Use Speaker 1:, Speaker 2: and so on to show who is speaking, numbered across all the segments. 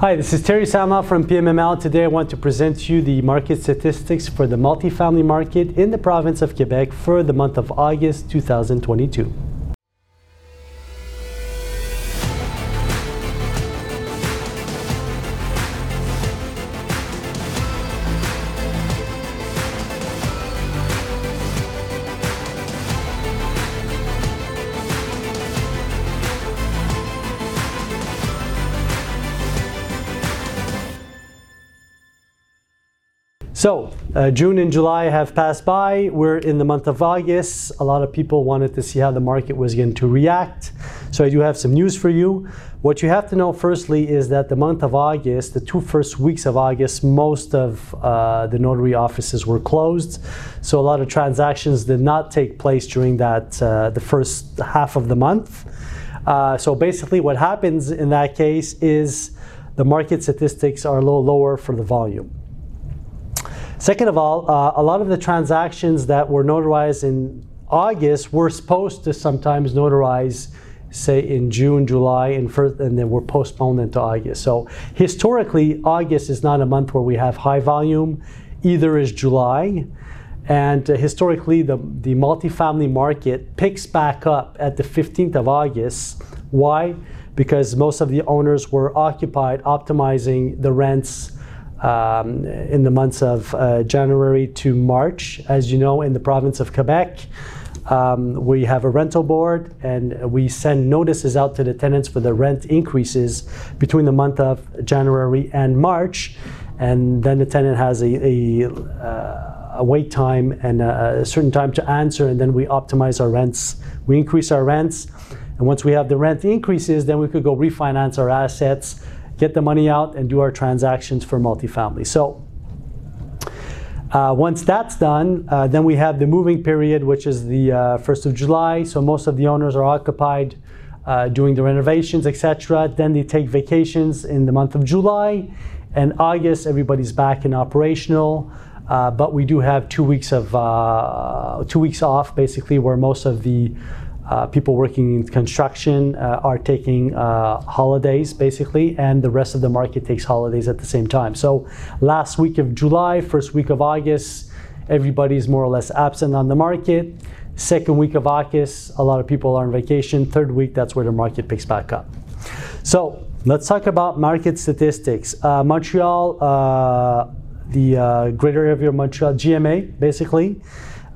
Speaker 1: Hi, this is Terry Sama from PMML. Today I want to present to you the market statistics for the multifamily market in the province of Quebec for the month of August 2022. So, uh, June and July have passed by. We're in the month of August. A lot of people wanted to see how the market was going to react. So, I do have some news for you. What you have to know, firstly, is that the month of August, the two first weeks of August, most of uh, the notary offices were closed. So, a lot of transactions did not take place during that uh, the first half of the month. Uh, so, basically, what happens in that case is the market statistics are a little lower for the volume. Second of all, uh, a lot of the transactions that were notarized in August were supposed to sometimes notarize, say, in June, July, and, and then were postponed into August. So historically, August is not a month where we have high volume, either is July. And uh, historically, the, the multifamily market picks back up at the 15th of August. Why? Because most of the owners were occupied optimizing the rents um, in the months of uh, January to March. As you know, in the province of Quebec, um, we have a rental board and we send notices out to the tenants for the rent increases between the month of January and March. And then the tenant has a, a, uh, a wait time and a, a certain time to answer, and then we optimize our rents. We increase our rents, and once we have the rent increases, then we could go refinance our assets get the money out and do our transactions for multifamily. So uh, once that's done, uh, then we have the moving period, which is the uh, 1st of July. So most of the owners are occupied uh, doing the renovations, etc. Then they take vacations in the month of July. And August, everybody's back and operational. Uh, but we do have two weeks of uh, two weeks off, basically, where most of the uh, people working in construction uh, are taking uh, holidays basically, and the rest of the market takes holidays at the same time. So, last week of July, first week of August, everybody's more or less absent on the market. Second week of August, a lot of people are on vacation. Third week, that's where the market picks back up. So, let's talk about market statistics. Uh, Montreal, uh, the uh, greater area of Montreal, GMA basically.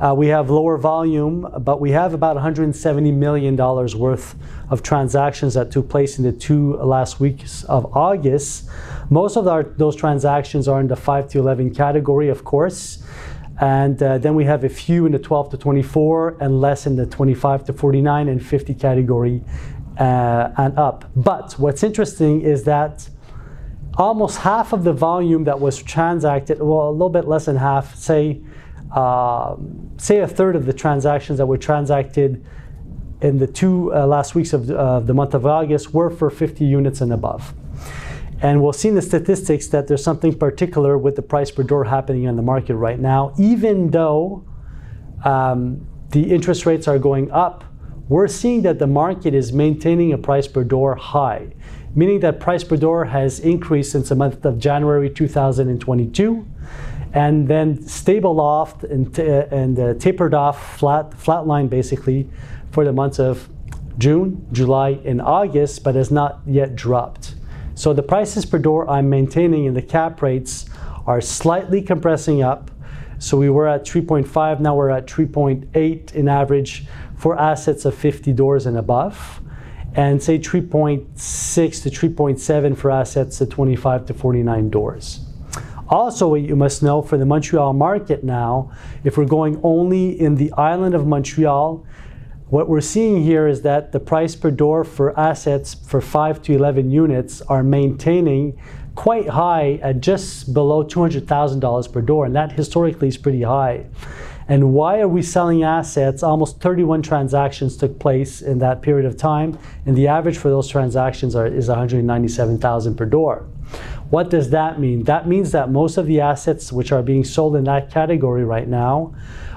Speaker 1: Uh, we have lower volume, but we have about $170 million worth of transactions that took place in the two last weeks of August. Most of our, those transactions are in the 5 to 11 category, of course. And uh, then we have a few in the 12 to 24 and less in the 25 to 49 and 50 category uh, and up. But what's interesting is that almost half of the volume that was transacted, well, a little bit less than half, say um, say a third of the transactions that were transacted in the two uh, last weeks of uh, the month of August were for 50 units and above. And we'll see in the statistics that there's something particular with the price per door happening in the market right now. Even though um, the interest rates are going up, we're seeing that the market is maintaining a price per door high, meaning that price per door has increased since the month of January 2022 and then stable off and, and uh, tapered off flat flat line basically for the months of June, July, and August, but has not yet dropped. So the prices per door I'm maintaining in the cap rates are slightly compressing up. So we were at 3.5, now we're at 3.8 in average for assets of 50 doors and above, and say 3.6 to 3.7 for assets of 25 to 49 doors. Also, you must know for the Montreal market now, if we're going only in the island of Montreal, what we're seeing here is that the price per door for assets for 5 to 11 units are maintaining quite high at just below $200,000 per door, and that historically is pretty high. And why are we selling assets? Almost 31 transactions took place in that period of time, and the average for those transactions are, is 197,000 per door. What does that mean? That means that most of the assets which are being sold in that category right now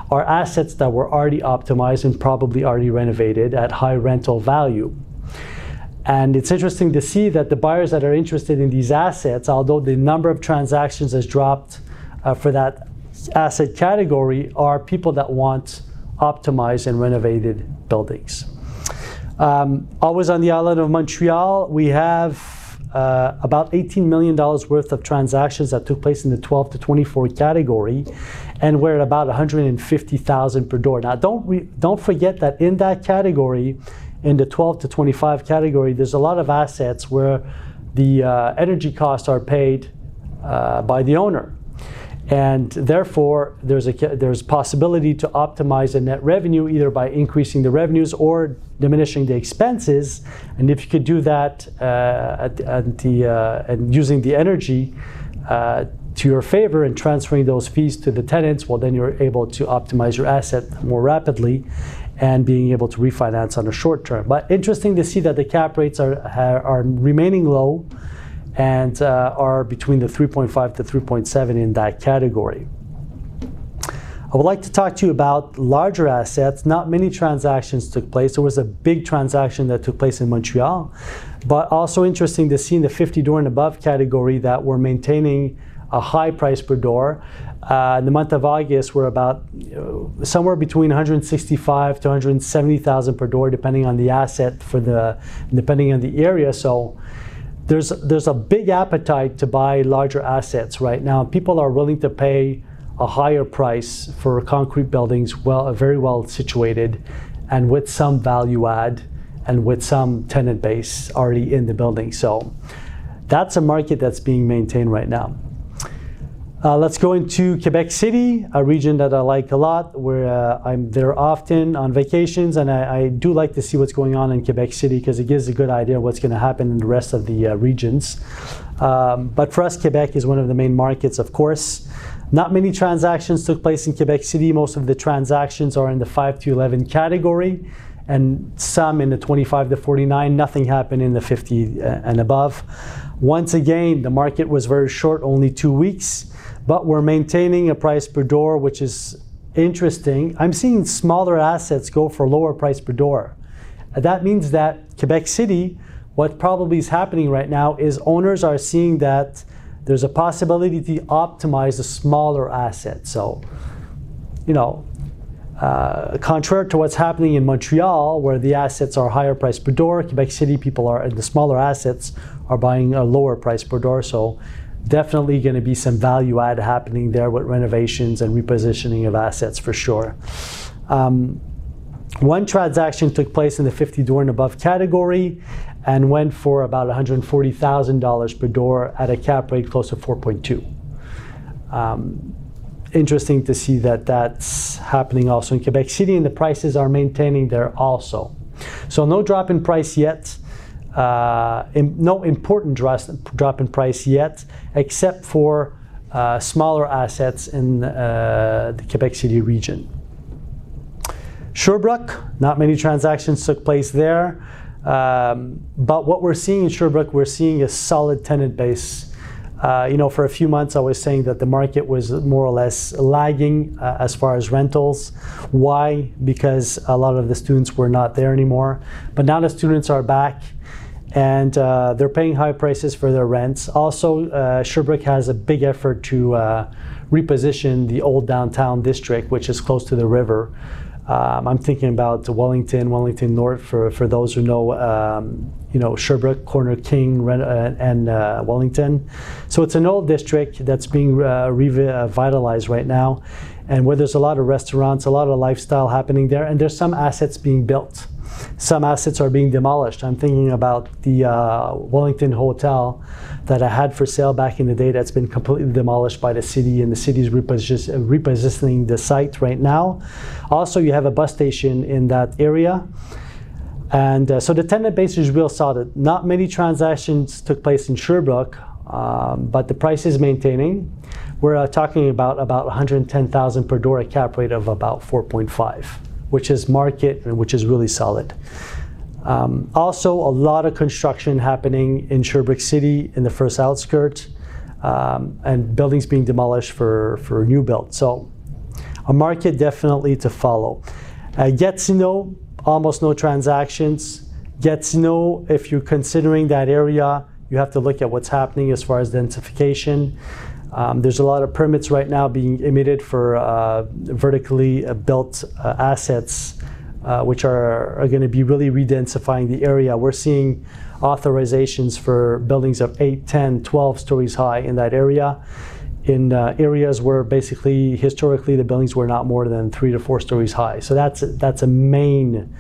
Speaker 1: are assets that were already optimized and probably already renovated at high rental value. And it's interesting to see that the buyers that are interested in these assets, although the number of transactions has dropped uh, for that asset category, are people that want optimized and renovated buildings. Um, always on the island of Montreal, we have uh, about $18 million worth of transactions that took place in the 12 to 24 category, and we're at about 150,000 per door. Now, don't don't forget that in that category, in the 12 to 25 category, there's a lot of assets where the uh, energy costs are paid uh, by the owner and therefore there's a there's possibility to optimize the net revenue either by increasing the revenues or diminishing the expenses. And if you could do that uh, at, at, the uh, and using the energy uh, to your favor and transferring those fees to the tenants well then you're able to optimize your asset more rapidly and being able to refinance on a short term. But interesting to see that the cap rates are are remaining low and uh, are between the 3.5 to 3.7 in that category. I would like to talk to you about larger assets. Not many transactions took place. There was a big transaction that took place in Montreal, but also interesting to see in the 50 door and above category that we're maintaining a high price per door. Uh, in the month of August, we're about you know, somewhere between 165 to 170,000 per door, depending on the asset for the depending on the area. So there's there's a big appetite to buy larger assets right now. People are willing to pay a higher price for concrete buildings, well, uh, very well situated, and with some value add, and with some tenant base already in the building. So that's a market that's being maintained right now. Uh, let's go into Quebec City, a region that I like a lot, where uh, I'm there often on vacations, and I, I, do like to see what's going on in Quebec City because it gives a good idea of what's going to happen in the rest of the uh, regions. Um, but for us, Quebec is one of the main markets, of course. Not many transactions took place in Quebec City. Most of the transactions are in the 5 to 11 category, and some in the 25 to 49. Nothing happened in the 50 uh, and above. Once again, the market was very short, only two weeks but we're maintaining a price per door, which is interesting. I'm seeing smaller assets go for lower price per door. That means that Quebec City, what probably is happening right now is owners are seeing that there's a possibility to optimize a smaller asset. So, you know, uh, contrary to what's happening in Montreal, where the assets are higher price per door, Quebec City people are in the smaller assets are buying a lower price per door. So definitely going to be some value add happening there with renovations and repositioning of assets for sure. Um, one transaction took place in the 50 door and above category and went for about $140,000 per door at a cap rate close to 4.2. Um, interesting to see that that's happening also in Quebec City and the prices are maintaining there also. So no drop in price yet. Uh, no important drop in price yet, except for uh, smaller assets in uh, the Quebec City region. Sherbrooke, not many transactions took place there. Um, but what we're seeing in Sherbrooke, we're seeing a solid tenant base. You know, for a few months, I was saying that the market was more or less lagging as far as rentals. Why? Because a lot of the students were not there anymore. But now the students are back and uh, they're paying high prices for their rents. Also, uh, Sherbrooke has a big effort to uh, reposition the old downtown district, which is close to the river. Um, I'm thinking about Wellington, Wellington North, for, for those who know, um, you know, Sherbrooke, Corner King, uh, and uh, Wellington. So it's an old district that's being uh, revitalized right now, and where there's a lot of restaurants, a lot of lifestyle happening there, and there's some assets being built some assets are being demolished. I'm thinking about the uh, Wellington Hotel that I had for sale back in the day that's been completely demolished by the city, and the city's repositioning the site right now. Also, you have a bus station in that area. And uh, so the tenant base is real solid. Not many transactions took place in Sherbrooke, um, but the price is maintaining. We're uh, talking about about 110,000 per door, a cap rate of about 4.5 which is market and which is really solid. Um, also, a lot of construction happening in Sherbrooke City in the first outskirt, um, and buildings being demolished for, for new build. So, a market definitely to follow. Uh, Gatineau, almost no transactions. Gatineau, if you're considering that area, you have to look at what's happening as far as densification. Um, there's a lot of permits right now being emitted for uh, vertically uh, built uh, assets, uh, which are, are going to be really redensifying the area. We're seeing authorizations for buildings of 8, 10, 12 stories high in that area. In uh, areas where basically historically the buildings were not more than three to four stories high. So that's, that's a main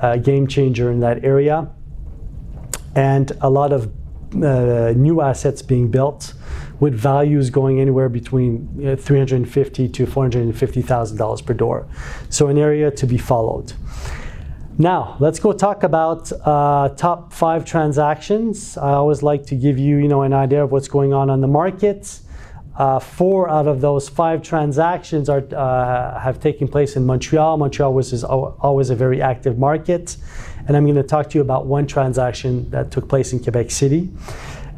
Speaker 1: uh, game changer in that area. And a lot of new assets being built with values going anywhere between you know, 350 to 450 thousand dollars per door. So an area to be followed. Now let's go talk about uh, top five transactions. I always like to give you, you know, an idea of what's going on on the market. Uh, four out of those five transactions are, uh, have taken place in Montreal. Montreal was is always a very active market. And I'm going to talk to you about one transaction that took place in Quebec City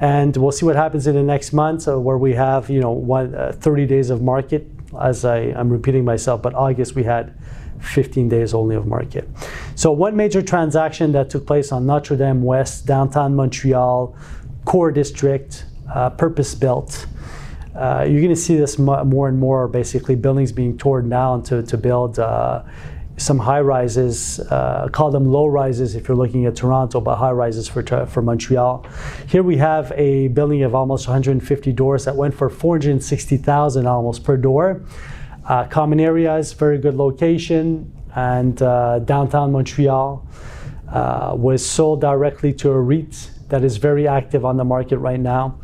Speaker 1: and we'll see what happens in the next month uh, where we have you know one, uh, 30 days of market as I, i'm repeating myself but august we had 15 days only of market so one major transaction that took place on notre dame west downtown montreal core district uh, purpose built uh, you're going to see this more and more basically buildings being torn down to, to build uh, some high rises, uh, call them low rises if you're looking at Toronto, but high rises for, for Montreal. Here we have a building of almost 150 doors that went for 460,000 almost per door. Uh, common areas, very good location, and uh, downtown Montreal uh, was sold directly to a REIT that is very active on the market right now.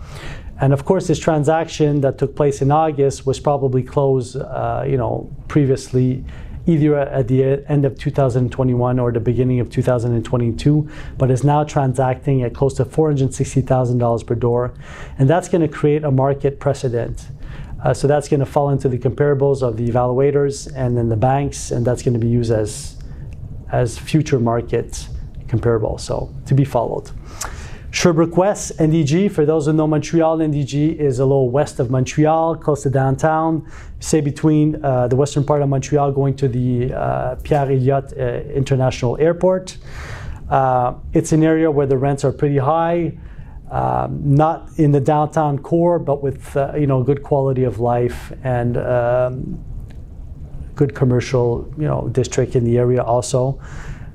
Speaker 1: And of course, this transaction that took place in August was probably closed, uh, you know, previously either at the end of 2021 or the beginning of 2022, but is now transacting at close to $460,000 per door. And that's going to create a market precedent. Uh, so that's going to fall into the comparables of the evaluators and then the banks, and that's going to be used as, as future market comparable. So to be followed. Sherbrooke West, NDG, for those who know Montreal, NDG is a little west of Montreal, close to downtown, say between uh, the western part of Montreal going to the uh, Pierre Elliott uh, International Airport. Uh, it's an area where the rents are pretty high, um, not in the downtown core, but with uh, you know good quality of life and um, good commercial you know district in the area also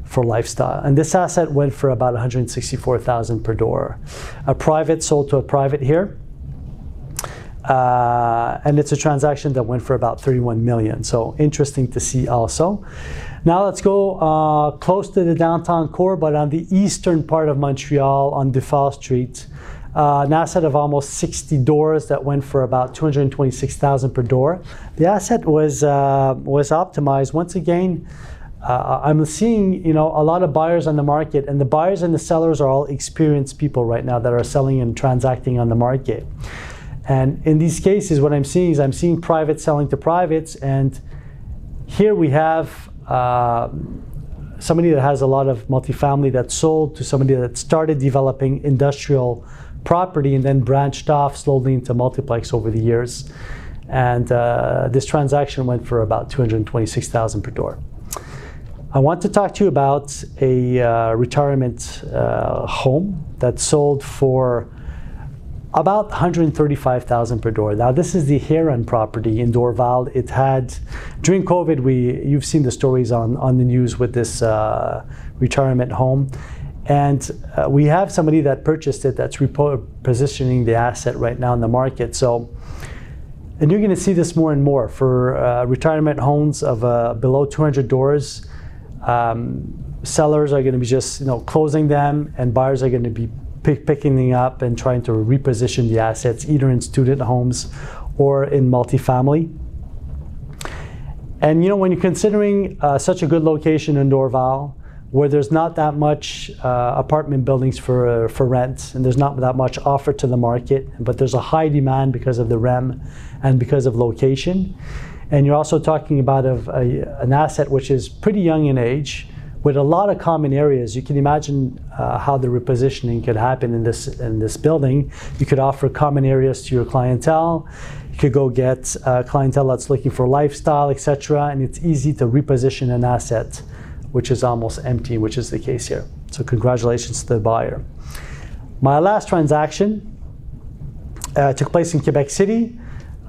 Speaker 1: for lifestyle. And this asset went for about 164,000 per door. A private sold to a private here. Uh, and it's a transaction that went for about 31 million. So interesting to see also. Now let's go uh, close to the downtown core, but on the eastern part of Montreal on Dufault Street. Uh, an asset of almost 60 doors that went for about 226,000 per door. The asset was uh, was optimized once again uh, I'm seeing, you know, a lot of buyers on the market, and the buyers and the sellers are all experienced people right now that are selling and transacting on the market. And in these cases, what I'm seeing is I'm seeing private selling to privates, and here we have uh, somebody that has a lot of multifamily that sold to somebody that started developing industrial property and then branched off slowly into multiplex over the years. And uh, this transaction went for about 226,000 per door. I want to talk to you about a uh, retirement uh, home that sold for about 135,000 per door. Now this is the Herron property in Dorval. It had during COVID. We you've seen the stories on on the news with this uh, retirement home, and uh, we have somebody that purchased it that's repositioning the asset right now in the market. So. And you're going to see this more and more for uh, retirement homes of uh, below 200 doors um, sellers are going to be just you know closing them, and buyers are going to be pick, picking them up and trying to reposition the assets either in student homes or in multifamily. And you know when you're considering uh, such a good location in Dorval, where there's not that much uh, apartment buildings for uh, for rent, and there's not that much offer to the market, but there's a high demand because of the REM and because of location. And you're also talking about a, a, an asset which is pretty young in age with a lot of common areas. You can imagine uh, how the repositioning could happen in this, in this building. You could offer common areas to your clientele. You could go get clientele that's looking for lifestyle, etc. And it's easy to reposition an asset which is almost empty, which is the case here. So congratulations to the buyer. My last transaction uh, took place in Quebec City.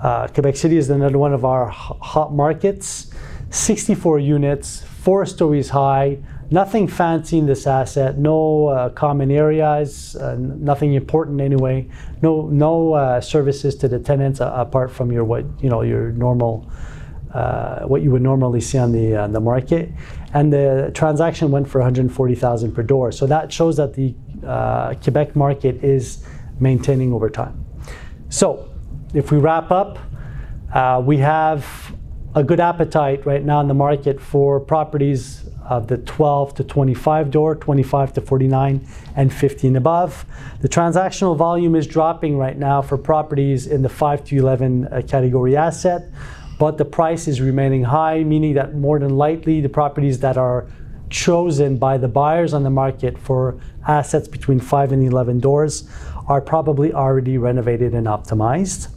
Speaker 1: Uh, Quebec City is another one of our hot markets. 64 units, four stories high, nothing fancy in this asset, no uh, common areas, uh, nothing important anyway, no no uh, services to the tenants uh, apart from your what you know your normal uh, what you would normally see on the on the market, and the transaction went for 140,000 per door. So that shows that the uh, Quebec market is maintaining over time. So, if we wrap up, uh, we have a good appetite right now in the market for properties of the 12 to 25 door, 25 to 49, and 50 and above. The transactional volume is dropping right now for properties in the 5 to 11 uh, category asset, but the price is remaining high, meaning that more than likely the properties that are chosen by the buyers on the market for assets between 5 and 11 doors are probably already renovated and optimized.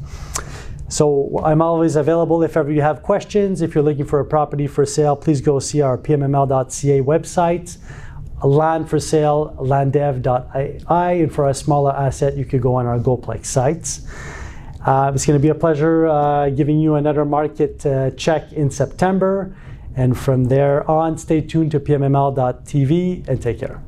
Speaker 1: So I'm always available if ever you have questions. If you're looking for a property for sale, please go see our pmml.ca website. Land for sale, landdev.ai. And for a smaller asset, you could go on our GoPlex sites. Uh, it's going to be a pleasure uh, giving you another market uh, check in September. And from there on, stay tuned to pmml.tv and take care.